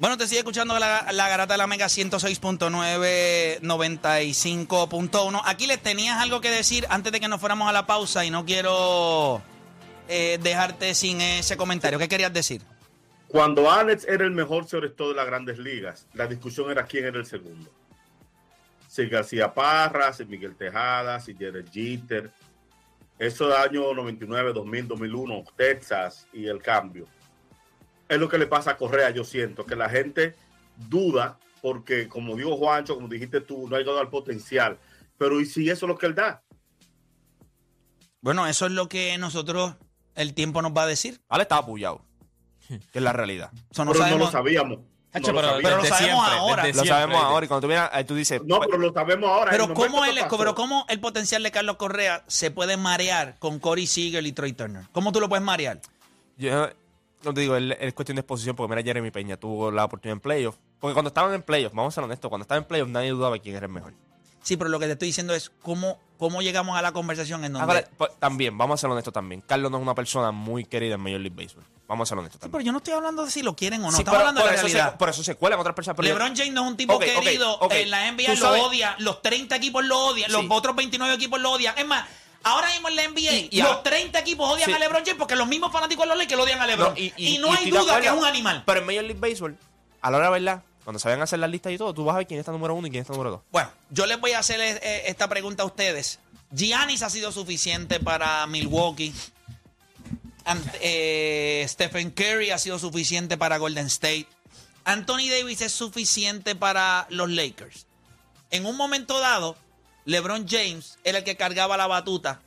Bueno, te sigue escuchando la, garata de la Mega 106.9, 95.1. Aquí les tenías algo que decir antes de que nos fuéramos a la pausa y no quiero eh, dejarte sin ese comentario. ¿Qué querías decir? Cuando Alex era el mejor todo de las grandes ligas, la discusión era quién era el segundo. Si García Parra, si Miguel Tejada, si Jared Jeter. Eso de año 99, 2000, 2001, Texas y el cambio es lo que le pasa a Correa, yo siento, que la gente duda porque, como dijo Juancho, como dijiste tú, no ha llegado al potencial. Pero ¿y si eso es lo que él da? Bueno, eso es lo que nosotros, el tiempo nos va a decir. Ale estaba apoyado, que es la realidad. Eso no, no lo sabíamos. No pero, lo, pero lo sabemos ahora. Lo sabemos ahora. Y cuando tú, miras, tú dices. No, pero lo sabemos ahora. Pero, ¿cómo el, pero ¿cómo el potencial de Carlos Correa se puede marear con Corey Seager y Troy Turner? ¿Cómo tú lo puedes marear? Yo, no te digo, es cuestión de exposición, porque mira, Jeremy Peña tuvo la oportunidad en playoff. Porque cuando estaban en playoff, vamos a ser honestos, cuando estaban en playoff nadie dudaba quién era el mejor. Sí, pero lo que te estoy diciendo es cómo, cómo llegamos a la conversación en donde... Pues, también, vamos a ser honestos también. Carlos no es una persona muy querida en Major League Baseball. Vamos a ser honestos sí, pero yo no estoy hablando de si lo quieren o no. estamos hablando de la realidad. por eso se cuelan otras personas. LeBron James no es un tipo querido. en la NBA lo odia. Los 30 equipos lo odian. Los otros 29 equipos lo odian. Es más, Ahora mismo en la NBA, los 30 equipos odian a LeBron James porque los mismos fanáticos de los Lakers lo odian a LeBron. y, no hay duda que es un animal. Pero en Major League Baseball, a la hora de verdad, cuando se vayan a hacer las listas y todo, tú vas a ver quién está número uno y quién está número dos. Bueno, yo les voy a hacer eh, esta pregunta a ustedes. Giannis ha sido suficiente para Milwaukee. Eh, Stephen Curry ha sido suficiente para Golden State. Anthony Davis es suficiente para los Lakers. En un momento dado, LeBron James era el que cargaba la batuta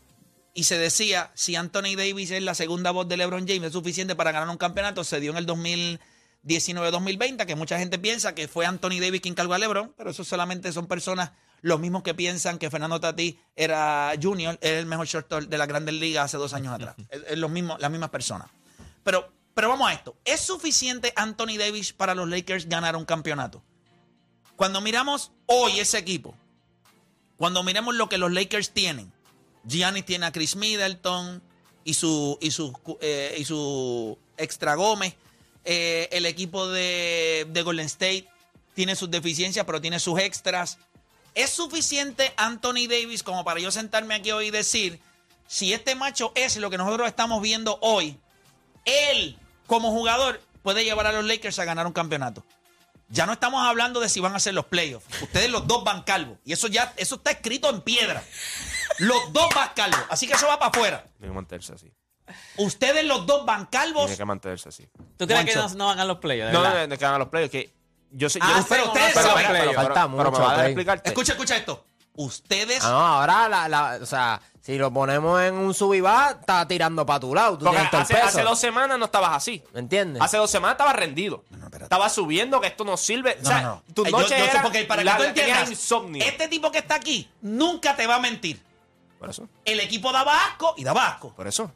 y se decía, si Anthony Davis es la segunda voz de LeBron James, es suficiente para ganar un campeonato. Se dio en el 2019-2020, que mucha gente piensa que fue Anthony Davis quien cargó a LeBron, pero eso solamente son personas, los mismos que piensan que Fernando Tati era junior, era el mejor shortstop de la Grandes Ligas hace dos años atrás. Es, los mismos, las mismas personas. Pero, pero vamos a esto. ¿Es suficiente Anthony Davis para los Lakers ganar un campeonato? Cuando miramos hoy ese equipo, cuando miremos lo que los Lakers tienen, Giannis tiene a Chris Middleton y su, y su, eh, y su extra Gómez. Eh, el equipo de, de Golden State tiene sus deficiencias, pero tiene sus extras. ¿Es suficiente Anthony Davis como para yo sentarme aquí hoy y decir, si este macho es lo que nosotros estamos viendo hoy, él como jugador puede llevar a los Lakers a ganar un campeonato? Ya no estamos hablando de si van a hacer los playoffs. Ustedes los dos van calvos. Y eso ya, eso está escrito en piedra. Los dos van calvos. Así que eso va para afuera. Tiene que mantenerse así. Ustedes los dos van calvos. Tiene que mantenerse así. ¿Tú crees que no, van a los playoffs? No, no, no, que van a los playoffs. Que yo sé. Ah, yo, pero ustedes saben. Pero, falta mucho. Pero me a explicarte. Escucha, escucha esto. Ustedes. Ah, no, ahora la, la, o sea, si lo ponemos en un sub y va, está tirando para tu lado. Tú hace, hace, dos semanas no estabas así. ¿Me entiendes? Hace dos semanas estabas rendido. No, estabas subiendo que esto no sirve. o sea, tu noche era, porque para que tú entiendas, insomnio. Este tipo que está aquí nunca te va a mentir. Por eso. El equipo daba asco y daba asco. Por eso.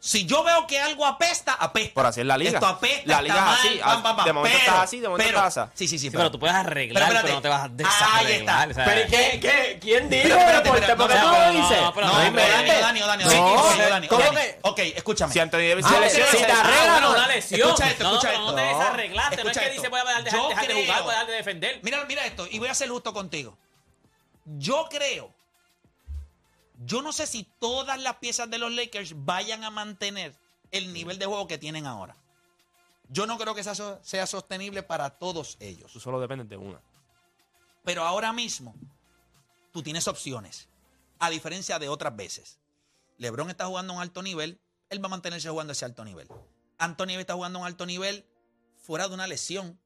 Si yo veo que algo apesta, apesta. Por así es la liga. Esto apesta, la liga está así. Ah, de momento pero, estás así, de momento pero, estás así. Sí, sí, sí. Pero, pero, tú puedes arreglar, pero, no te vas a desarreglar. Ahí está. O sea, pero ¿qué, qué, ¿Quién dijo? Espérate, ¿Por qué tú lo dices? No, pero no, Dani, Dani, Dani. ¿Cómo que? Ok, escúchame. Si Anthony Davis se lesiona, si te arreglan una lesión. Escucha esto, escucha esto. No te desarreglaste. No es que dice voy a dejar de jugar, voy a dejar de defender. Mira, mira esto. Y voy a ser justo contigo. Yo creo yo no sé si todas las piezas de los Lakers vayan a mantener el nivel de juego que tienen ahora. Yo no creo que eso sea sostenible para todos ellos. Tú solo dependes de una. Pero ahora mismo, tú tienes opciones. A diferencia de otras veces. LeBron está jugando a un alto nivel. Él va a mantenerse jugando a ese alto nivel. Anthony está jugando a un alto nivel fuera de una lesión.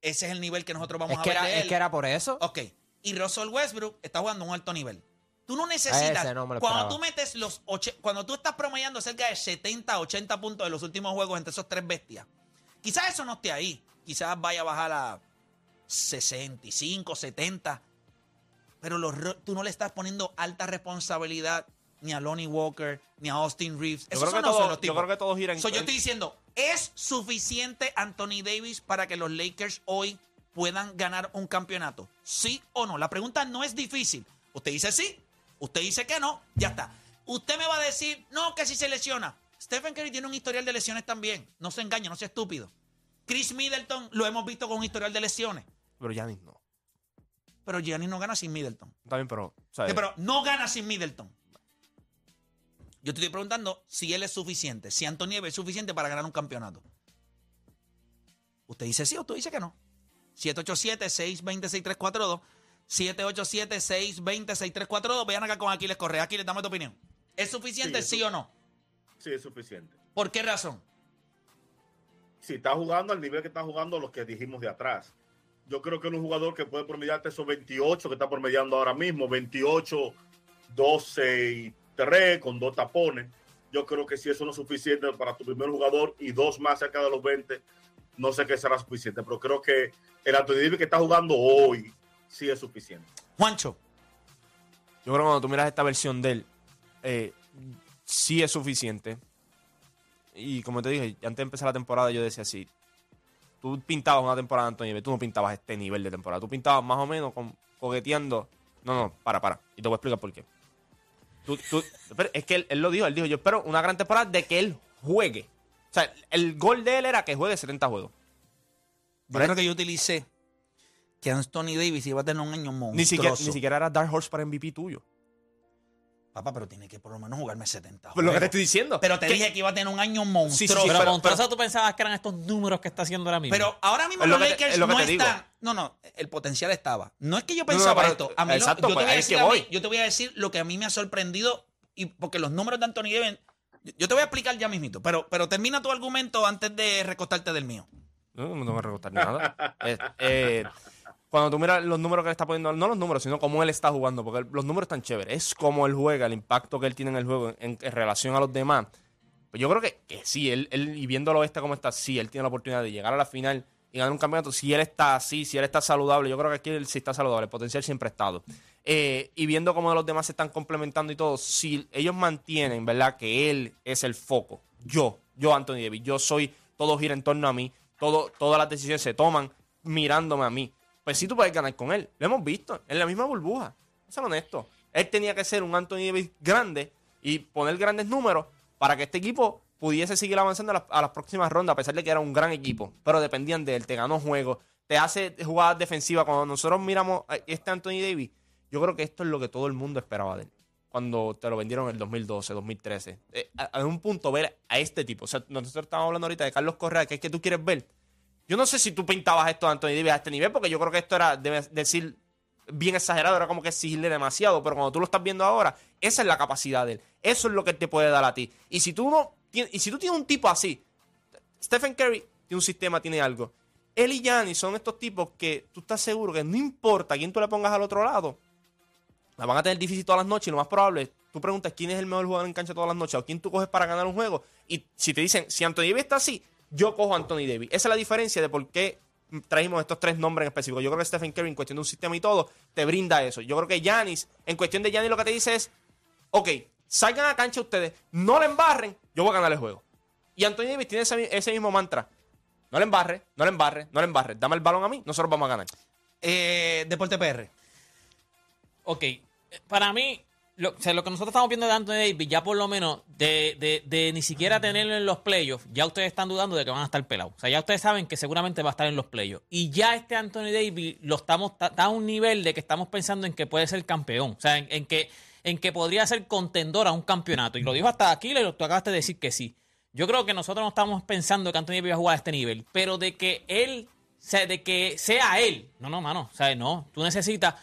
Ese es el nivel que nosotros vamos es a que ver. Era, de él. Es que era por eso. Ok. Y Russell Westbrook está jugando a un alto nivel. Tú no necesitas. cuando tú metes los. Cuando tú estás promediando cerca de 70, 80 puntos de los últimos juegos entre esos tres bestias, quizás eso no esté ahí. Quizás vaya a bajar a 65, 70. Pero los, tú no le estás poniendo alta responsabilidad ni a Lonnie Walker, ni a Austin Reeves. Yo, creo, que todo, yo creo que todos giran. So, yo estoy diciendo, ¿es suficiente Anthony Davis para que los Lakers hoy puedan ganar un campeonato? ¿Sí o no? La pregunta no es difícil. Usted dice sí, Usted dice que no, ya está. Usted me va a decir, no, que si se lesiona. Stephen Curry tiene un historial de lesiones también. No se engañe, no sea estúpido. Chris Middleton lo hemos visto con un historial de lesiones. Pero Giannis no. Pero Giannis no gana sin Middleton. Está bien, pero. ¿sabes? Sí, pero no gana sin Middleton. Yo te estoy preguntando si él es suficiente, si Anthony es suficiente para ganar un campeonato. ¿Usted dice sí o usted dice que no? 787-620-6342. 787-620-6342. Vean acá con Aquiles Correa. Aquiles, dame tu opinión. ¿Es suficiente Sí, o no? Sí, es suficiente. ¿Por qué razón? Si está jugando al nivel que está jugando los que dijimos de atrás. Yo creo que es un jugador que puede promediarte esos 28 que está promediando ahora mismo, 28, 12 y 3 con dos tapones. Yo creo que si eso no es suficiente para tu primer jugador y dos más cerca de los 20, no sé qué será suficiente, pero creo que el Anthony Davis que está jugando hoy sí es suficiente. Juancho, Yo creo que cuando tú miras esta versión de él, eh, sí es suficiente. Y como te dije, antes de empezar la temporada, yo decía así: tú pintabas una temporada de Davis, tú no pintabas este nivel de temporada. Tú pintabas más o menos con, coqueteando. No, no, para, para. Y te voy a explicar por qué. Tú- tú- pero es que él, él lo dijo: él dijo, yo espero una gran temporada de que él juegue. O sea, el gol de él era que juegue 70 juegos. yo creo que yo utilicé que Anthony Davis iba a tener un año monstruoso. Ni siquiera, ni siquiera era Dark Horse para MVP tuyo. Papá, pero tiene que por lo menos jugarme 70 Pero lo que te estoy diciendo. Pero te dije que iba a tener un año sí, monstruoso. sí, pero, pero- Montrosa, pero- tú pensabas que eran estos números que está haciendo ahora mismo. Pero ahora mismo Es los te- Lakers es lo que no están. No, no, el potencial estaba. No es que yo No, no, pensaba esto. A mí lo- exacto, yo, te pues, voy a ahí es decir mí- yo te voy a decir lo que a mí me ha sorprendido. Y porque los números de Anthony Davis. Yo te voy a explicar ya mismito. Pero, pero termina tu argumento antes de recostarte del mío. No, no me voy a recostar ni nada. Eh, eh, cuando tú miras los números que le está poniendo, no los números, sino cómo él está jugando, porque los números están chéveres. Es cómo él juega, el impacto que él tiene en el juego en, relación a los demás. Pues yo creo que, sí, él, él, y viéndolo este como está, sí, él tiene la oportunidad de llegar a la final y ganar un campeonato. Si él está así, si él está saludable, yo creo que aquí él sí está saludable, el potencial siempre ha estado. Eh, y viendo cómo los demás se están complementando y todo, si ellos mantienen, ¿verdad? Que él es el foco. Yo, yo, Anthony Davis, yo soy, todo gira en torno a mí, todo, todas las decisiones se toman mirándome a mí. Pues sí tú puedes ganar con él. Lo hemos visto, en la misma burbuja. Ser honesto. Él tenía que ser un Anthony Davis grande y poner grandes números para que este equipo pudiese seguir avanzando a las, próximas rondas, a pesar de que era un gran equipo. Pero dependían de él, te ganó juegos, te hace jugadas defensivas. Cuando nosotros miramos a este Anthony Davis, yo creo que esto es lo que todo el mundo esperaba de él. Cuando te lo vendieron en el 2012, 2013. Eh, un punto ver a este tipo. O sea, nosotros estamos hablando ahorita de Carlos Correa, que es que tú quieres ver. Yo no sé si tú pintabas esto de Anthony Davis a este nivel, porque yo creo que esto era, debe decir, bien exagerado, era como que exigirle demasiado, pero cuando tú lo estás viendo ahora, esa es la capacidad de él. Eso es lo que él te puede dar a ti. Y si tú no y si tú tienes un tipo así, Stephen Curry tiene un sistema, tiene algo. Él y Giannis son estos tipos que tú estás seguro que no importa quién tú le pongas al otro lado, la van a tener difícil todas las noches y lo más probable es, tú preguntas quién es el mejor jugador en cancha todas las noches o quién tú coges para ganar un juego y si te dicen, si Anthony Davis está así, yo cojo a Anthony Davis. Esa es la diferencia de por qué trajimos estos tres nombres en específico. Yo creo que Stephen Curry en cuestión de un sistema y todo te brinda eso. Yo creo que Giannis, en cuestión de Giannis lo que te dice es, ok, salgan a la cancha ustedes, no le embarren, yo voy a ganar el juego. Y Anthony Davis tiene ese, ese mismo mantra. No le embarre, no le embarre, no le embarre. Dame el balón a mí, nosotros vamos a ganar. Eh, Deporte PR. Ok, eh, para mí, lo, que nosotros estamos viendo de Anthony Davis, ya por lo menos de, de- de ni siquiera tenerlo en los playoffs, ya ustedes están dudando de que van a estar pelados. O sea, ya ustedes saben que seguramente va a estar en los playoffs. Y ya este Anthony Davis lo estamos, está, a un nivel de que estamos pensando en que puede ser campeón. O sea, en, que, en que podría ser contendor a un campeonato. Y lo dijo hasta aquí, tú acabaste de decir que sí. Yo creo que nosotros no estamos pensando que Anthony Davis va a jugar a este nivel, pero de que él, o sea, de que sea él. No, no, mano. O sea, no. Tú necesitas.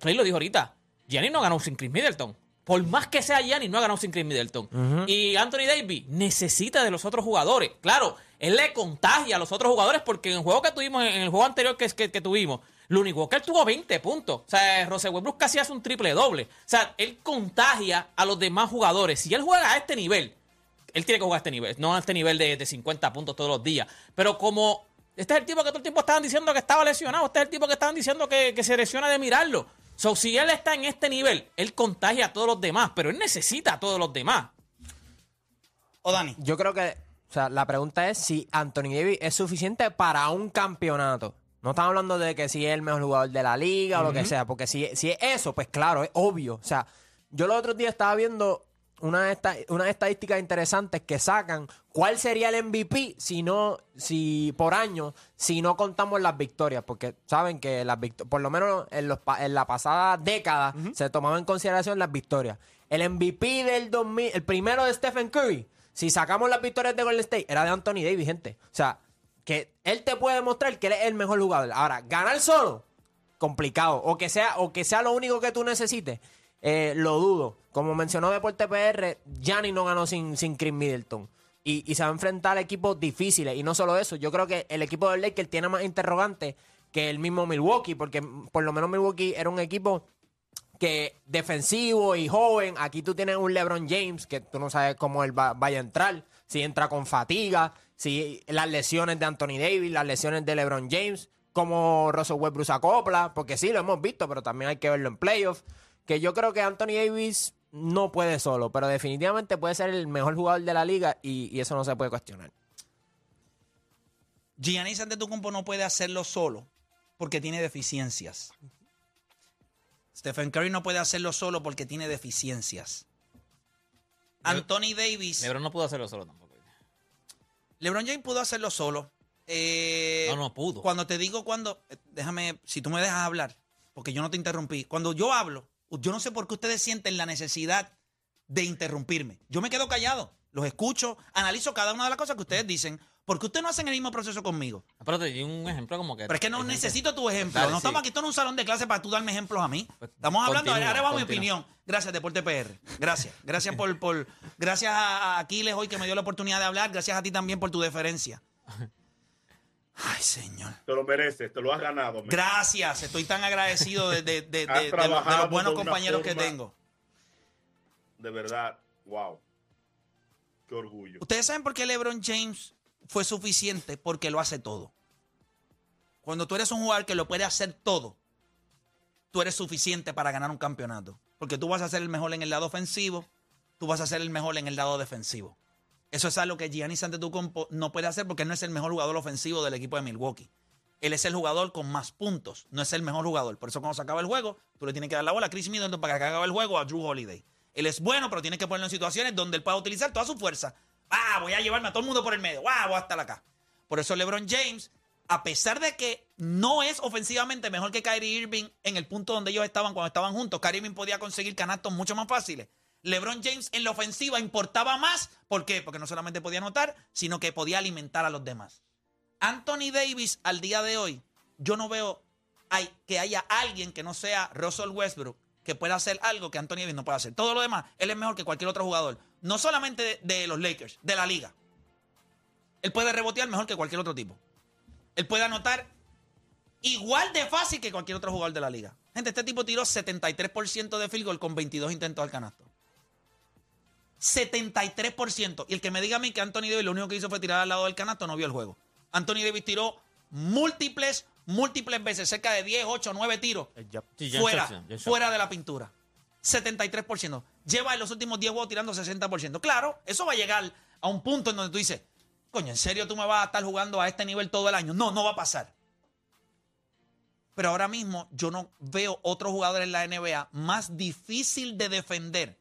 Play lo dijo ahorita. Giannis no ganó sin Chris Middleton. Por más que sea Giannis, no ha ganado sin Chris Middleton. Y Anthony Davis necesita de los otros jugadores. Claro, él le contagia a los otros jugadores porque en el juego que tuvimos, en el juego anterior que, que, que tuvimos, lo único que él tuvo 20 puntos. O sea, Rose Westbrook casi hace un triple doble. O sea, él contagia a los demás jugadores. Si él juega a este nivel, él tiene que jugar a este nivel, no a este nivel de, de 50 puntos todos los días. Pero como este es el tipo que todo el tiempo estaban diciendo que estaba lesionado, este es el tipo que estaban diciendo que, que se lesiona de mirarlo. So, si él está en este nivel, él contagia a todos los demás, pero él necesita a todos los demás. O Dani. Yo creo que, o sea, la pregunta es si Anthony Davis es suficiente para un campeonato. No estamos hablando de que si es el mejor jugador de la liga o lo que sea, porque si, si es eso, pues claro, es obvio. O sea, yo los otros días estaba viendo unas esta- unas estadísticas interesantes que sacan cuál sería el MVP si no, si por año, si no contamos las victorias, porque saben que las por lo menos en, los, en la pasada década se tomaban en consideración las victorias. El MVP del 2000, el primero de Stephen Curry, si sacamos las victorias de Golden State, era de Anthony Davis, gente. O sea, que él te puede demostrar que él es el mejor jugador. Ahora, ganar solo, complicado. O que sea, o que sea lo único que tú necesites, eh, lo dudo. Como mencionó Deporte PR, Gianni no ganó sin, sin Chris Middleton. Y, y se va a enfrentar a equipos difíciles. Y no solo eso, yo creo que el equipo del Lakers tiene más interrogantes que el mismo Milwaukee, porque por lo menos Milwaukee era un equipo que defensivo y joven. Aquí tú tienes un LeBron James que tú no sabes cómo él va, vaya a entrar. Si entra con fatiga, si las lesiones de Anthony Davis, las lesiones de LeBron James, como Russell Westbrook acopla, porque sí, lo hemos visto, pero también hay que verlo en playoffs. Que yo creo que Anthony Davis no puede solo, pero definitivamente puede ser el mejor jugador de la liga y, y eso no se puede cuestionar. Giannis Antetokounmpo no puede hacerlo solo porque tiene deficiencias. Stephen Curry no puede hacerlo solo porque tiene deficiencias. Anthony Davis. LeBron no pudo hacerlo solo tampoco. LeBron James pudo hacerlo solo. Eh, No, no pudo. Cuando te digo cuando, eh, déjame, si tú me dejas hablar, porque yo no te interrumpí. Cuando yo hablo, yo no sé por qué ustedes sienten la necesidad de interrumpirme. Yo me quedo callado, los escucho, analizo cada una de las cosas que ustedes dicen, porque ustedes no hacen el mismo proceso conmigo. Ah, Pero te di un ejemplo como que. Pero es que no necesito tu ejemplo. Dale, no sí. estamos aquí, esto es un salón de clase para tú darme ejemplos a mí. Pues, Estamos hablando, continúa, ahora va mi opinión. Gracias, Deporte PR. Gracias. Gracias por, por gracias a Aquiles hoy que me dio la oportunidad de hablar. Gracias a ti también por tu deferencia. Ay, señor. Te lo mereces, te lo has ganado. Gracias. Estoy tan agradecido de, de- de- de- los- buenos compañeros que tengo. De verdad, wow. Qué orgullo. Ustedes saben por qué LeBron James fue suficiente porque lo hace todo. Cuando tú eres un jugador que lo puede hacer todo, tú eres suficiente para ganar un campeonato. Porque tú vas a ser el mejor en el lado ofensivo, tú vas a ser el mejor en el lado defensivo. Eso es algo que Giannis Antetokounmpo no puede hacer porque no es el mejor jugador ofensivo del equipo de Milwaukee. Él es el jugador con más puntos, no es el mejor jugador. Por eso cuando se acaba el juego, tú le tienes que dar la bola a Chris Middleton para que acabe el juego a Drew Holiday. Él es bueno, pero tienes que ponerlo en situaciones donde él pueda utilizar toda su fuerza. Ah, voy a llevarme a todo el mundo por el medio. Ah, voy a estar acá. Por eso LeBron James, a pesar de que no es ofensivamente mejor que Kyrie Irving en el punto donde ellos estaban cuando estaban juntos, Kyrie Irving podía conseguir canastos mucho más fáciles. LeBron James en la ofensiva importaba más. ¿Por qué? Porque no solamente podía anotar, sino que podía alimentar a los demás. Anthony Davis al día de hoy, yo no veo hay- que haya alguien que no sea Russell Westbrook que pueda hacer algo que Anthony Davis no puede hacer. Todo lo demás, él es mejor que cualquier otro jugador. No solamente de, de los Lakers, de la liga. Él puede rebotear mejor que cualquier otro tipo. Él puede anotar igual de fácil que cualquier otro jugador de la liga. Gente, este tipo tiró 73% de field goal con 22 intentos al canasto. 73%. Y el que me diga a mí que Anthony Davis lo único que hizo fue tirar al lado del canasto, no vio el juego. Anthony Davis tiró múltiples, múltiples veces, cerca de 10, 8, 9 tiros. Sí, John fuera, fuera de la pintura. 73%. Lleva en los últimos 10 juegos tirando 60%. Claro, eso va a llegar a un punto en donde tú dices, coño, ¿en serio tú me vas a estar jugando a este nivel todo el año? No, no va a pasar. Pero ahora mismo yo no veo otro jugador en la NBA más difícil de defender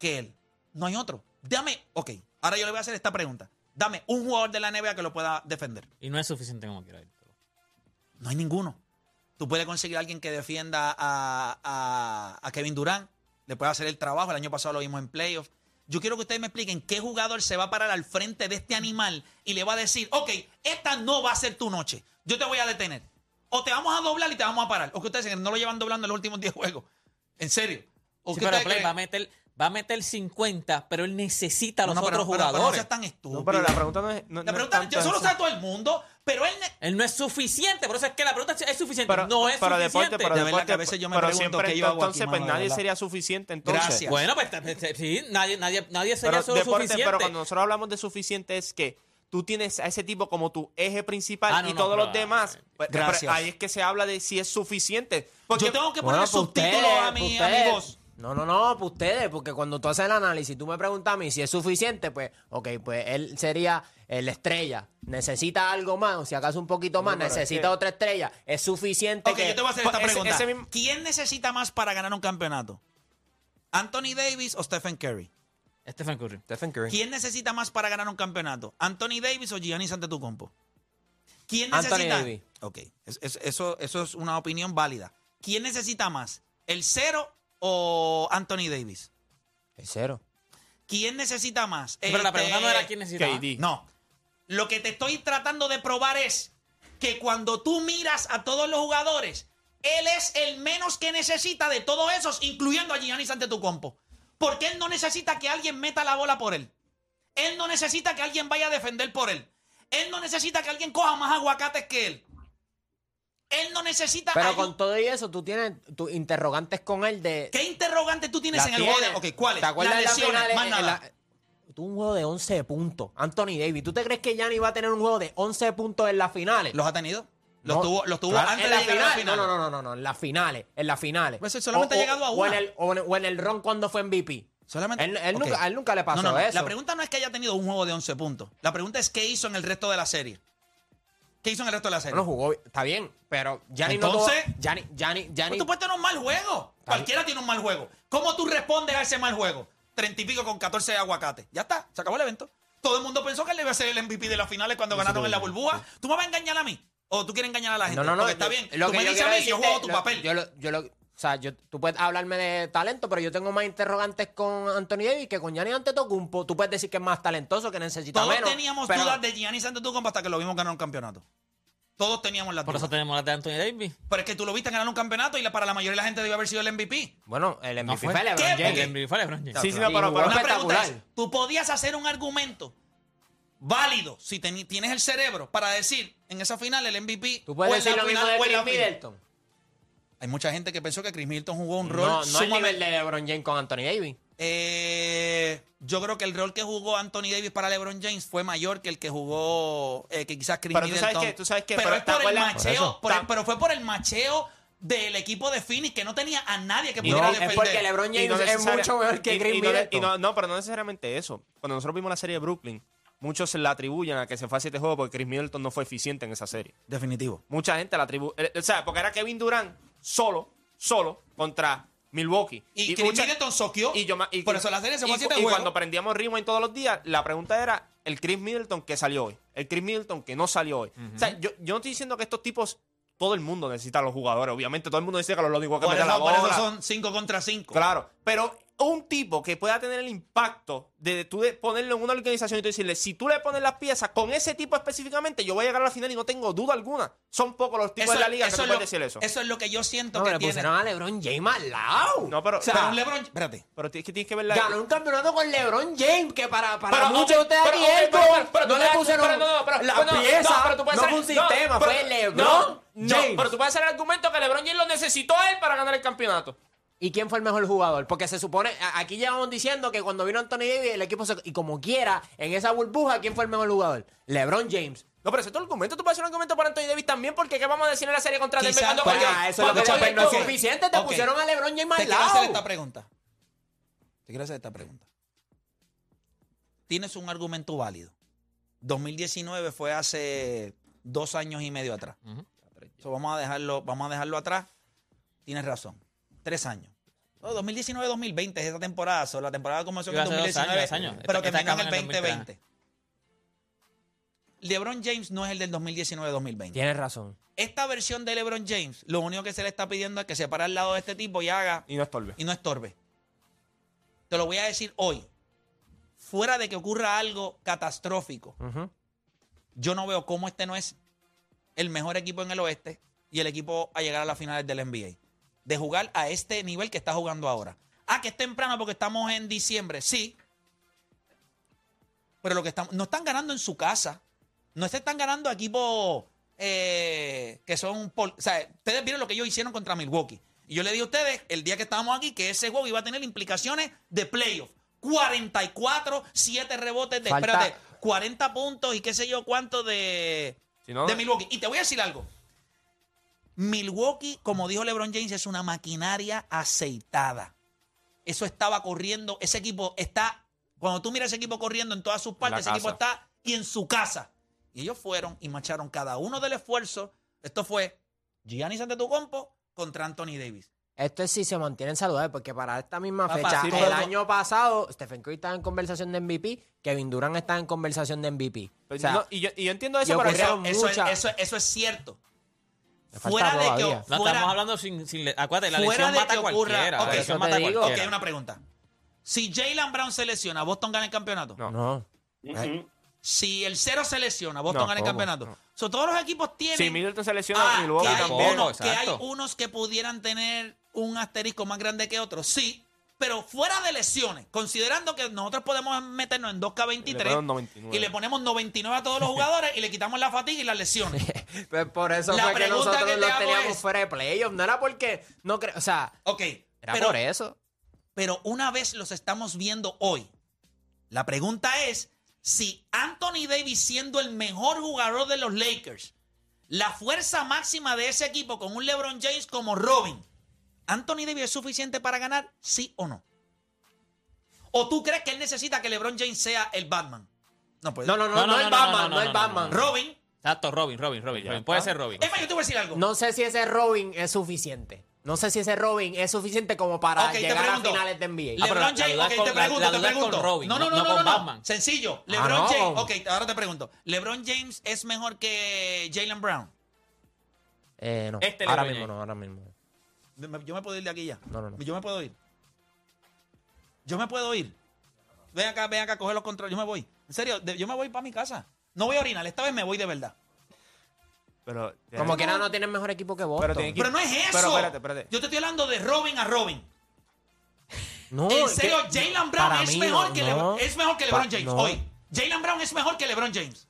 que él. No hay otro. Dame, ok, ahora yo le voy a hacer esta pregunta. Dame un jugador de la NBA que lo pueda defender. Y no es suficiente como quiera. No hay ninguno. Tú puedes conseguir a alguien que defienda a, a- a Kevin Durant. Le puede hacer el trabajo. El año pasado lo vimos en playoffs. Yo quiero que ustedes me expliquen qué jugador se va a parar al frente de este animal y le va a decir, ok, esta no va a ser tu noche. Yo te voy a detener. O te vamos a doblar y te vamos a parar. O que ustedes no lo llevan doblando en los últimos 10 juegos. En serio. ¿O Sí, pero Play creen? va a meter, va a meter 50, pero él necesita a los No, no, pero- otros pero- pero no jugadores. seas tan estúpido. No, pero la pregunta no es. No, La no es pregunta, tanto yo solo eso. sabe todo el mundo, pero él... Él no es suficiente, por eso es que la pregunta es suficiente. Pero, no es suficiente. deporte, pero De verdad deporte, que a veces yo me pero pregunto siempre qué yo hago aquí, entonces, pues mano, nadie sería suficiente entonces. Gracias. Bueno, pues pues, sí, nadie, nadie, nadie sería Pero, solo deporte, suficiente. pero cuando nosotros hablamos de suficiente es que tú tienes a ese tipo como tu eje principal Ah, no, y todos los demás. pues, Gracias. ahí es que se habla de si es suficiente. Porque Yo tengo que Bueno, poner pues subtítulos a mi, pues No, no, no, pues ustedes, porque cuando tú haces el análisis, tú me preguntas a mí si es suficiente, pues, ok, pues él sería el estrella. Necesita algo más, o si acaso un poquito más, es necesita que- otra estrella. Es suficiente Ok, que... yo te voy a hacer esta Pues pregunta. ese mismo- ¿Quién necesita más para ganar un campeonato? ¿Anthony Davis o Stephen Curry? Stephen Curry. Stephen Curry. ¿Quién necesita más para ganar un campeonato? ¿Anthony Davis o Giannis Antetokounmpo? ¿Quién Anthony necesita? Davis. Ok, es- es- eso, eso es una opinión válida. ¿Quién necesita más? ¿El cero o Anthony Davis? El cero. ¿Quién necesita más? Pero la Este, pregunta no era quién necesitaba. KD. No. Lo que te estoy tratando de probar es que cuando tú miras a todos los jugadores, él es el menos que necesita de todos esos, incluyendo a Giannis Antetokounmpo. Porque él no necesita que alguien meta la bola por él. Él no necesita que alguien vaya a defender por él. Él no necesita que alguien coja más aguacates que él. Él no necesita Pero con todo y eso, tú tienes tus interrogantes con él de. ¿Qué interrogante tú tienes La en el juego? de-. Ok, ¿cuáles? ¿Te acuerdas Las de finales? más nada. la- Tuvo un juego de 11 puntos. Anthony Davis. ¿Tú te crees que Gianni va a tener un juego de 11 puntos en las finales? ¿Los ha tenido? Los No, tuvo, los tuvo claro, antes en de la a la final. final. No, no, no, no, no, en las finales. En las finales. Pues él solamente ha llegado a o en una. el, o en, o en el ron cuando fue MVP. Solamente. Él, nunca, a él nunca le pasó No, no, no. eso. La pregunta no es que haya tenido un juego de 11 puntos. La pregunta es qué hizo en el resto de la serie. ¿Qué hizo en el resto de la serie? no jugó, está bien, pero Gianni no Entonces- tuvo. Gianni, Gianni, Gianni. Pues tú puedes tener un mal juego. Cualquiera tiene un mal juego. ¿Cómo tú respondes a ese mal juego? Treinta y pico con 14 aguacates. Ya está, se acabó el evento. Todo el mundo pensó que él iba a ser el MVP de las finales cuando ganaron en la burbuja. ¿Tú me vas a engañar a mí? ¿O tú quieres engañar a la gente? No, no, no. Porque está yo- bien. lo tú que me dices a mí, yo juego tu lo- papel. Yo lo, yo lo, o sea, yo, tú puedes hablarme de talento, pero yo tengo más interrogantes con Anthony Davis que con Gianni Antetokounmpo. Tú puedes decir que es más talentoso, que necesita Todos menos. teníamos pero- dudas de Giannis Antetokounmpo hasta que lo vimos ganar un campeonato. Todos teníamos las Por eso tenemos la de Anthony Davis. Pero es que tú lo viste ganar un campeonato y la- para la mayoría de la gente debe haber sido el MVP. Bueno, el MVP No fue. fue LeBron ¿Qué? James. El MVP fue LeBron James. Sí, sí, no, pero, pero- Una pregunta es, tú podías hacer un argumento válido si tienes el cerebro para decir en esa final el MVP Tú puedes o decir la lo mismo final de Chris. Middleton. Hay mucha gente que pensó que Chris Middleton jugó un rol No, no sumamente- nivel de LeBron James con Anthony Davis. Eh, yo creo que el rol que jugó Anthony Davis para LeBron James fue mayor que el que jugó eh, que quizás Chris Pero tú sabes Middleton. qué, tú sabes qué, pero, pero es ¿te por el macheo, Por por el- pero fue por el macheo del equipo de Phoenix que no tenía a nadie que No, pudiera es defender. porque LeBron James no es mucho mejor que y- Chris y no, Middleton. y no- no, pero no necesariamente eso. Cuando nosotros vimos la serie de Brooklyn, muchos se la atribuyen a que se fue a siete juegos porque Chris Middleton no fue eficiente en esa serie. Definitivo. Mucha gente la atribuye. O sea, porque era Kevin Durant solo, solo, contra Milwaukee. Y, Chris mucha- Middleton soqueó. y yo y- por eso la serie se fue y- a siete y juegos. cuando prendíamos Rewind todos los días, la pregunta era el Chris Middleton que salió hoy. El Chris Middleton que no salió hoy. O sea, yo, yo no estoy diciendo que estos tipos, todo el mundo necesita a los jugadores. Obviamente, todo el mundo necesita que los digo que meter la por eso bola. son 5 contra 5. Claro, pero un tipo que pueda tener el impacto de tú de ponerlo en una organización y tú decirle, si tú le pones las piezas con ese tipo específicamente, yo voy a llegar a la final y no tengo duda alguna. Son pocos los tipos de la liga que puedes lo, decir eso. eso es lo que yo siento No, que le tiene. pusieron a LeBron James al lado. No, pero- O sea, Pero un LeBron, espérate. Pero es que tienes que ver la... Ganó un campeonato con LeBron James, que para, para Pero, muchos de ok, ustedes pero, aquí ok, esto, pero, pero, no le pusieron pero, no, no, pero- la no, no, pieza, no, pero tú puedes no hacer- fue un sistema, pero- fue LeBron no, no, James. pero tú puedes hacer el argumento que LeBron James lo necesitó a él para ganar el campeonato. ¿Y quién fue el mejor jugador? Porque se supone, aquí llevamos diciendo que cuando vino Anthony Davis, el equipo se, y como quiera, en esa burbuja, ¿quién fue el mejor jugador? LeBron James. No, pero ese es tu argumento. Tú puedes hacer un argumento para Anthony Davis también, porque ¿qué vamos a decir en la serie contra Denver cuando pues, ah, eso es lo que te no es suficiente, te pusieron a LeBron James Te al quiero hacer lado. esta pregunta. Te quiero hacer esta pregunta. Tienes un argumento válido. 2019 fue hace dos años y medio atrás. So, vamos, a dejarlo, vamos a dejarlo atrás. Tienes razón. Tres años. Oh, 2019-2020 es esa temporada. So, la temporada comenzó en Iba el a ser dos 2019, años, dos años. pero Esta- terminó en esta el acaba en el 2020. LeBron James no es el del 2019-2020. Tienes razón. Esta versión de LeBron James, lo único que se le está pidiendo es que se pare al lado de este tipo y haga Y no estorbe. y no estorbe. Te lo voy a decir hoy. Fuera de que ocurra algo catastrófico, yo no veo cómo este no es el mejor equipo en el oeste y el equipo a llegar a las finales del NBA. De jugar a este nivel que está jugando ahora. Ah, que es temprano porque estamos en diciembre, sí. Pero lo que estamos, no están ganando en su casa. No se están ganando a equipos eh, que son. por- o sea, ustedes vieron lo que ellos hicieron contra Milwaukee. Y yo le dije a ustedes el día que estábamos aquí que ese juego iba a tener implicaciones de playoff. 44, 7 rebotes de. Falta- Espérate, 40 puntos y qué sé yo cuánto de. Si no- de Milwaukee. Y te voy a decir algo. Milwaukee, como dijo LeBron James, es una maquinaria aceitada. Eso estaba corriendo. Ese equipo está. Cuando tú miras ese equipo corriendo en todas sus partes, ese casa. equipo está y en su casa. Y ellos fueron y marcharon cada uno del esfuerzo. Esto fue Giannis Antetokounmpo contra Anthony Davis. Esto es si se mantienen saludables, porque para esta misma Papá, fecha, sí, el pero- año pasado, Stephen Curry estaba en conversación de MVP, Kevin Durant está en conversación de MVP. O sea, No, y, yo, y yo entiendo eso, pero es, eso, eso es cierto. Fuera de que. No fuera- estamos hablando sin, sin acuérdate, la fuera lesión de mata que ocurra- cualquiera. ok, eso mata una pregunta. Si Jalen Brown se lesiona, ¿Boston gana el campeonato? No. no. Ujú. Si el cero se lesiona, ¿Boston No, gana el ¿cómo? campeonato? No. So, todos los equipos tienen... si Middleton se lesiona Ah, y luego que, hay también. unos, que hay unos que pudieran tener un asterisco más grande que otros, sí, pero fuera de lesiones, considerando que nosotros podemos meternos en 2K23 Le ponemos 99. y le ponemos 99 a todos los jugadores y le quitamos la fatiga y las lesiones. Pues por eso La fue que nosotros que los teníamos es- fuera de playoff. No era porque no creo. O sea, Ok, era pero, por eso. pero una vez los estamos viendo hoy, la pregunta es si Anthony Davis siendo el mejor jugador de los Lakers, la fuerza máxima de ese equipo con un LeBron James como Robin, ¿Anthony Davis es suficiente para ganar? ¿Sí o no? ¿O tú crees que él necesita que LeBron James sea el Batman? No, pues. No, no, no, No, no, no, el no, Batman, no, no, no, el no, Batman. no. Robin. Exacto, Robin, Robin, Robin. Robin. Puede ser Robin. Es más, yo te voy a decir algo. No sé si ese Robin es suficiente. No sé si ese Robin es suficiente como para Ok, te llegar a finales de NBA. Ah, LeBron la James, ok, con- te la- pregunto, la te es con pregunto. Robin, no, no, no- no, no no, con no, Batman. Sencillo. Ah, LeBron no. James, ok, ahora te pregunto. ¿LeBron James es mejor que Jalen Brown? Eh, no. Este ahora mismo no, ahora mismo. Me- Yo me puedo ir de aquí ya. No, no, no. Yo me puedo ir. Yo me puedo ir. Ven acá, ven acá, coge los controles. Yo me voy. En serio, de- yo me voy para mi casa. No voy a orinar. Esta vez me voy de verdad. Pero, Como quiera no tienen mejor equipo que Boston. Pero tiene que- Pero no es eso. Pero espérate, espérate. Yo te estoy hablando de Robin a Robin. No, en serio, que- Jalen Brown para es mí mejor, no, que no. LeBron, es mejor que LeBron James. no. Hoy. Jalen Brown es mejor que LeBron James.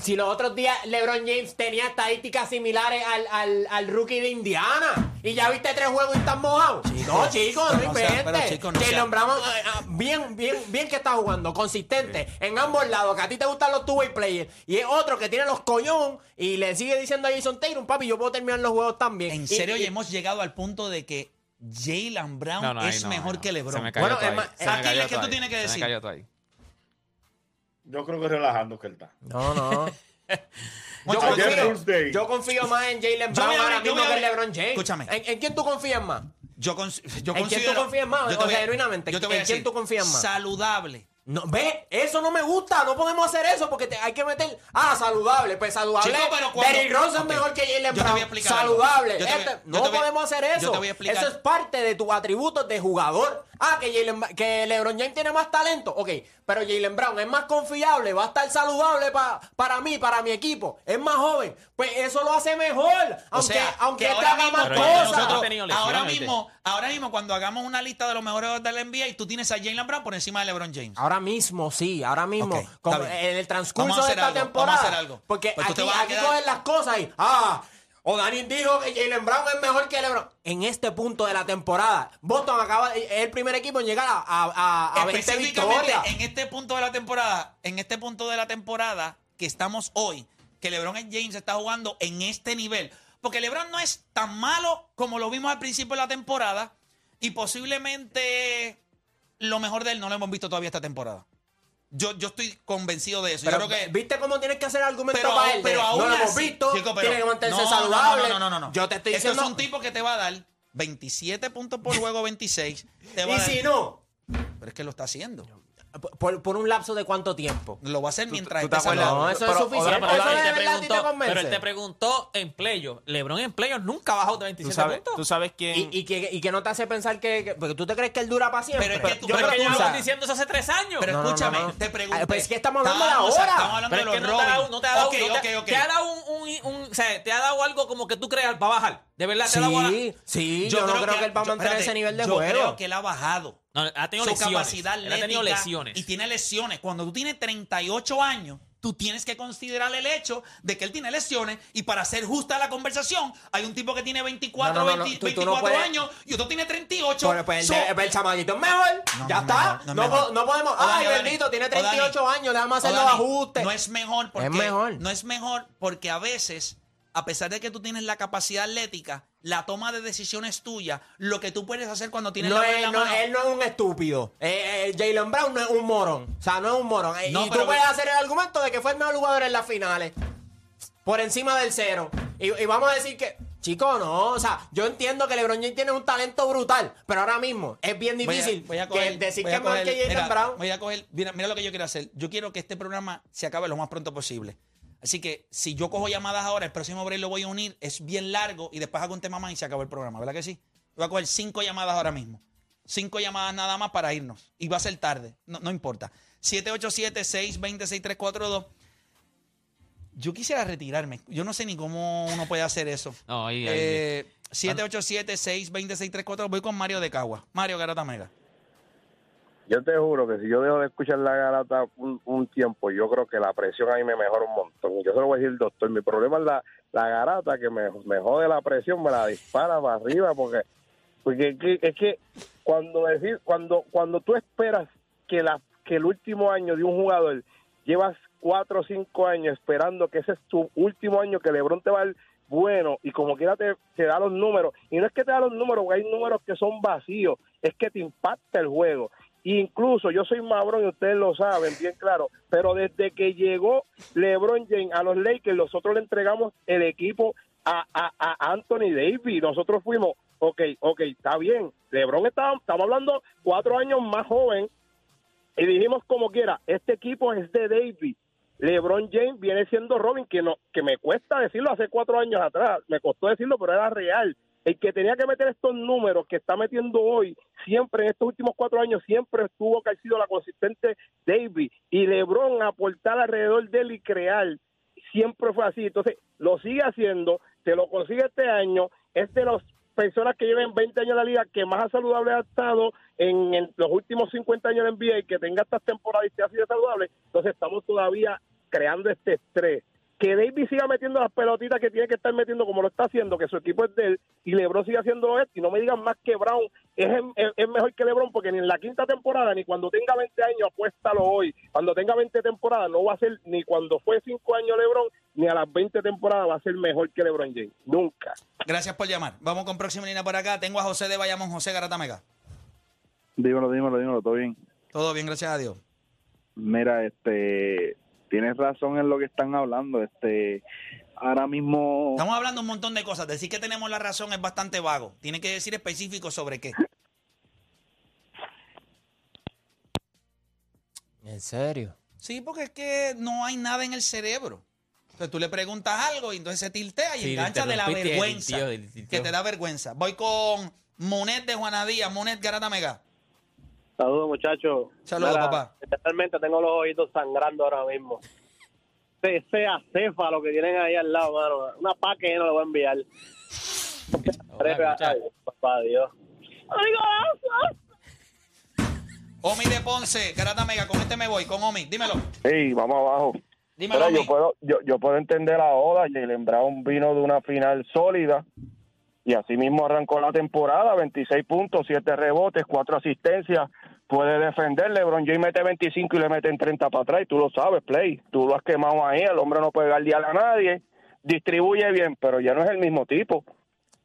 Si los otros días LeBron James tenía estadísticas similares al, al, al rookie de Indiana y ya viste tres juegos y estás mojado. no, chicos, no no sea- pero, inventes. chico, no Jalen sea- Brown, eh, ah, bien, bien, bien que está jugando, consistente en ambos lados, que a ti te gustan los two-way players y es otro que tiene los collón y le sigue diciendo a Jason Tatum, papi, yo puedo terminar los juegos también. En Y- serio, y- ya hemos llegado al punto de que Jalen Brown No, no, ahí es no, mejor no. que Se LeBron. me cayó Bueno, es más- Se cayó ¿qué todo tú tienes que Se me decir? cayó. Yo creo que relajando que él está. No, no. Yo confío, Tuesday. yo confío más en Jalen Brown ahora mismo que en LeBron James. Escúchame. ¿En, en quién tú confías más? Yo, yo ¿En quién tú confías más? yo te O voy sea, a- genuinamente, yo te voy a ¿en quién decir, tú confías más? Saludable. No, ve, eso no me gusta, no podemos hacer eso porque te- hay que meter. Ah, saludable, pues saludable. Chico, pero cuando- Derrick Rose es mejor que Jalen Brown. voy a explicar algo. saludable. Voy- Este- no voy- podemos hacer yo eso. te voy a explicar. Eso es parte de tus atributos de jugador. Ah, que, Jalen, que LeBron James tiene más talento. Ok, pero Jalen Brown es más confiable, va a estar saludable pa- para mí, para mi equipo. Es más joven. Pues eso lo hace mejor. O Aunque, sea, aunque que ahora haga mismo, más cosas. ahora mismo, ahora mismo cuando hagamos una lista de los mejores jugadores de la NBA y tú tienes a Jalen Brown por encima de LeBron James. Ahora mismo, sí, ahora mismo. Ok, como está bien. en el transcurso de esta algo, temporada. vamos a hacer algo. Porque Pues te aquí, aquí quedar- cogen las cosas y. ¡Ah! O Dani dijo que Jalen Brown es mejor que LeBron. En este punto de la temporada, Boston acaba es el primer equipo en llegar a, a, a, a 20 Específicamente victorias. en este punto de la temporada, en este punto de la temporada que estamos hoy, que LeBron James está jugando en este nivel. Porque LeBron no es tan malo como lo vimos al principio de la temporada y posiblemente lo mejor de él no lo hemos visto todavía esta temporada. Yo, yo estoy convencido de eso. Pero, yo creo que ¿Viste cómo tienes que hacer argumento pero, para él? Pero aún no lo hemos visto, chico, pero- tiene que mantenerse no, no, saludable. No, no, no, no. Yo te estoy Esto diciendo. es un tipo que te va a dar 27 puntos por juego, 26. Te va a y dar- si no, Pero es que lo está haciendo. Por, por un lapso de cuánto tiempo. Lo va a hacer mientras tú te esté. No, eso Pero, es suficiente. Eso Odani de te preguntó, pero él te preguntó en playoff. LeBron en playoff nunca ha bajado de ¿Tú 27 sabes, puntos. tú sabes quién. Y, y que, y que no te hace pensar que, que- Porque tú te crees que él dura para siempre. Pero es que tú- yo pero creo que diciendo eso hace tres años. Pero No, no, no, escúchame, no. te pregunto. Ah, pero es que estamos hablando de ahora. Estamos hablando Pero de los no te ha dado, Robin. no te ha dado, Ok, no te, ha dado un, un, un- o sea, te ha dado algo como que tú creas va a bajar. De verdad, te ha dado Sí, sí, yo, no creo que, él va a yo- mantener ese nivel de yo juego. creo que él ha bajado. No, ha tenido su lesiones. capacidad Él ha tenido lesiones. y tiene lesiones. Cuando tú tienes 38 años, tú tienes que considerar el hecho de que él tiene lesiones y para ser justa la conversación, hay un tipo que tiene 24, No, no, no, 20 tú- tú no 24 puedes- años y otro tiene 38. Pues, pues, el, So- de- el chamaquito es mejor. No, ya está. mejor, no No, po- podemos. O Dani, Ay, Dani, bendito, tiene o Dani, 38 años, le vamos a hacer o los ajustes. No es mejor porque Es mejor. no es mejor porque a veces, a pesar de que tú tienes la capacidad atlética, la toma de decisiones tuya, lo que tú puedes hacer cuando tienes No la es, la no, mano. él no es un estúpido. Eh, eh, Jalen Brown no es un morón. O sea, no es un morón. Eh, No, y tú puedes hacer el argumento de que fue el mejor jugador en las finales. Por encima del cero. Y, y vamos a decir que. Chico, no, o sea, yo entiendo que LeBron James tiene un talento brutal, pero ahora mismo es bien Voy a- difícil voy a que coger- decir voy que es más que Jalen Brown. Voy a coger, mira, mira lo que yo quiero hacer. Yo quiero que este programa se acabe lo más pronto posible. Así que si yo cojo llamadas ahora, el próximo break lo voy a unir, es bien largo y después hago un tema más y se acabó el programa, ¿verdad que sí? Voy a coger cinco llamadas ahora mismo. Cinco llamadas nada más para irnos. Y va a ser tarde, no, no importa. 787-620-6342. Yo quisiera retirarme. Yo no sé ni cómo uno puede hacer eso. No, ahí, ahí. Eh, 787-620-6342. Voy con Mario de Cagua. Mario Garata Mega. Yo te juro que si yo dejo de escuchar la garata un, tiempo, yo creo que la presión ahí me mejora un montón. Yo se lo voy a decir, doctor, mi problema es la, la garata que me, me jode la presión, me la dispara para arriba, porque, porque es que, es que cuando cuando, cuando tú esperas que la que el último año de un jugador llevas cuatro o cinco años esperando que ese es tu último año que LeBron te va a dar bueno y como quiera te, te da los números y no es que te da los números porque hay números que son vacíos es que te impacta el juego incluso yo soy Mabrón y ustedes lo saben bien claro pero desde que llegó LeBron James a los Lakers nosotros le entregamos el equipo a, a, a Anthony Davis nosotros fuimos ok, ok, está bien LeBron estaba, estamos hablando cuatro años más joven y dijimos como quiera, este equipo es de Davis. LeBron James viene siendo Robin, que no, que me cuesta decirlo hace cuatro años atrás, me costó decirlo, pero era real. El que tenía que meter estos números que está metiendo hoy, siempre en estos últimos cuatro años, siempre estuvo que ha sido la consistente Davis. Y LeBron aportar alrededor de él y crear, siempre fue así. Entonces, lo sigue haciendo, se lo consigue este año, es de las personas que lleven 20 años en la liga que más saludable ha estado en, los últimos 50 años en NBA y que tenga estas temporadas y esté así de saludable, entonces estamos todavía creando este estrés. Que Davis siga metiendo las pelotitas que tiene que estar metiendo como lo está haciendo, que su equipo es de él, y LeBron sigue haciéndolo él, y no me digan más que Brown es, es, es mejor que LeBron, porque ni en la quinta temporada, ni cuando tenga 20 años, apuéstalo hoy, cuando tenga 20 temporadas, no va a ser ni cuando fue 5 años LeBron, ni a las 20 temporadas va a ser mejor que LeBron James, nunca. Gracias por llamar. Vamos con próxima línea por acá. Tengo a José de Bayamón, José Garata Mega. Dímelo, dímelo, dímelo, todo bien. Todo bien, gracias a Dios. Mira, este, tienes razón en lo que están hablando. Este, ahora mismo, Estamos hablando un montón de cosas. Decir que tenemos la razón es bastante vago. Tiene que decir específico sobre qué. ¿En serio? Sí, porque es que no hay nada en el cerebro. Entonces tú le preguntas algo y entonces se tiltea y Sí, engancha de la vergüenza. Que te da vergüenza. Voy con Monet de Juanadía. Monet Garata Mega. Saludos, muchachos. Saludos, papá. Realmente tengo los ojitos sangrando ahora mismo. Ese sea cefa lo que tienen ahí al lado, mano. Una pa' que no le voy a enviar. Escucha. ay, papá Dios. Omi de Ponce, Garata Mega. Con este me voy. Con Omi. Dímelo. Sí, vamos abajo. Dímelo, Mira, yo puedo, yo, yo puedo entender a Oda, Jalen Brown vino de una final sólida y así mismo arrancó la temporada, 26 puntos, 7 rebotes, 4 asistencias, puede defender, LeBron James mete 25 y le meten 30 para atrás, y tú lo sabes, Play, tú lo has quemado ahí, el hombre no puede guardiar a nadie, distribuye bien, pero ya no es el mismo tipo,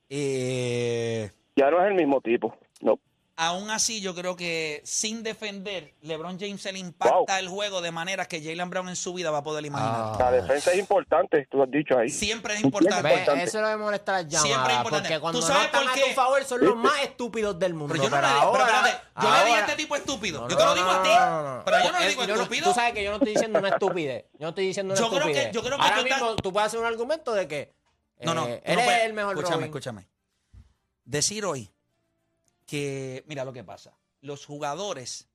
Eh, ya no es el mismo tipo, no. Aún así, yo creo que sin defender, LeBron James se le impacta Wow. el juego de manera que Jalen Brown en su vida va a poder imaginar. La defensa es importante, tú has dicho ahí. Siempre es importante. Ve, importante. eso lo de molestar las Siempre es importante. Porque cuando ¿Tú no sabes están por a qué? tu favor son los más estúpidos del mundo. Pero yo no pero le, ahora, pero espérate, yo le di a ahora- este tipo estúpido. No, yo no, te lo no, digo a no, ti. no, no, no. Pero yo no le digo yo no- estúpido. Tú sabes que yo no estoy diciendo una estupidez. Yo no estoy diciendo una Yo creo que- estupidez. yo creo que Ahora tú estás- mismo tú puedes hacer un argumento de que No, no. eh, él no es puedes- el mejor Escúchame, escúchame. Decir hoy que, mira lo que pasa. Los jugadores.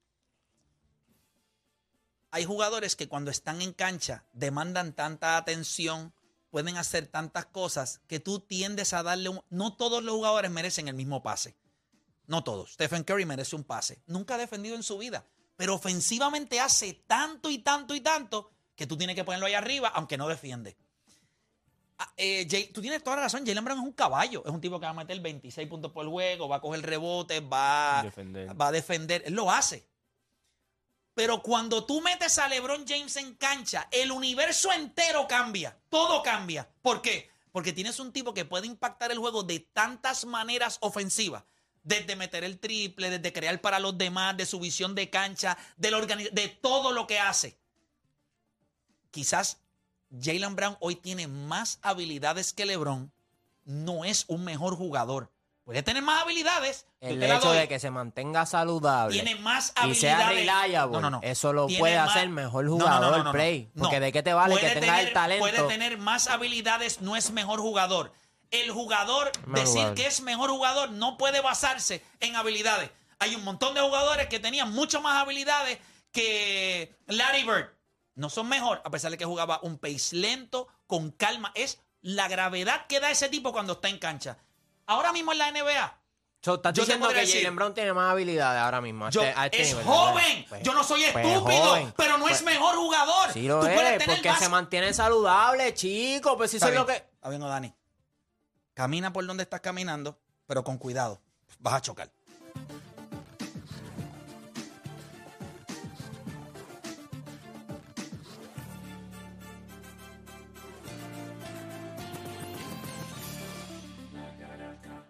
Hay jugadores que cuando están en cancha demandan tanta atención, pueden hacer tantas cosas que tú tiendes a darle un. No todos los jugadores merecen el mismo pase. No todos. Stephen Curry merece un pase. Nunca ha defendido en su vida. Pero ofensivamente hace tanto y tanto y tanto que tú tienes que ponerlo ahí arriba, aunque no defiende. Ah, eh, Jay- tú tienes toda la razón. Jalen Brown es un caballo. Es un tipo que va a meter 26 puntos por juego, va a coger rebotes, va, Defender. va a defender. Él lo hace. Pero cuando tú metes a LeBron James en cancha, el universo entero cambia. Todo cambia. ¿Por qué? Porque tienes un tipo que puede impactar el juego de tantas maneras ofensivas. Desde meter el triple, desde crear para los demás, de su visión de cancha, de, la de todo lo que hace. Quizás Jalen Brown hoy tiene más habilidades que LeBron, no es un mejor jugador. Puede tener más habilidades. El hecho de que se mantenga saludable tiene más y sea habilidades. reliable, No, no, no. eso lo puede más- hacer mejor jugador. Play. Porque de qué te vale que tener- el talento. Puede tener más habilidades, no es mejor jugador. El jugador, Mejor decir jugador. que es mejor jugador, no puede basarse en habilidades. Hay un montón de jugadores que tenían mucho más habilidades que Larry Bird. No son mejor, a pesar de que jugaba un pace lento, con calma. Es la gravedad que da ese tipo cuando está en cancha. Ahora mismo en la NBA, So, estás Yo diciendo que decir- Jalen Brown tiene más habilidades ahora mismo. yo- este- a este es nivel, joven. Pues- yo no soy pues estúpido, pero no es mejor jugador. Sí lo Tú puedes es, tener porque más- se mantiene saludable, chico. Pues si es lo que... Está bien, Dani. Camina por donde estás caminando, pero con cuidado. Vas a chocar.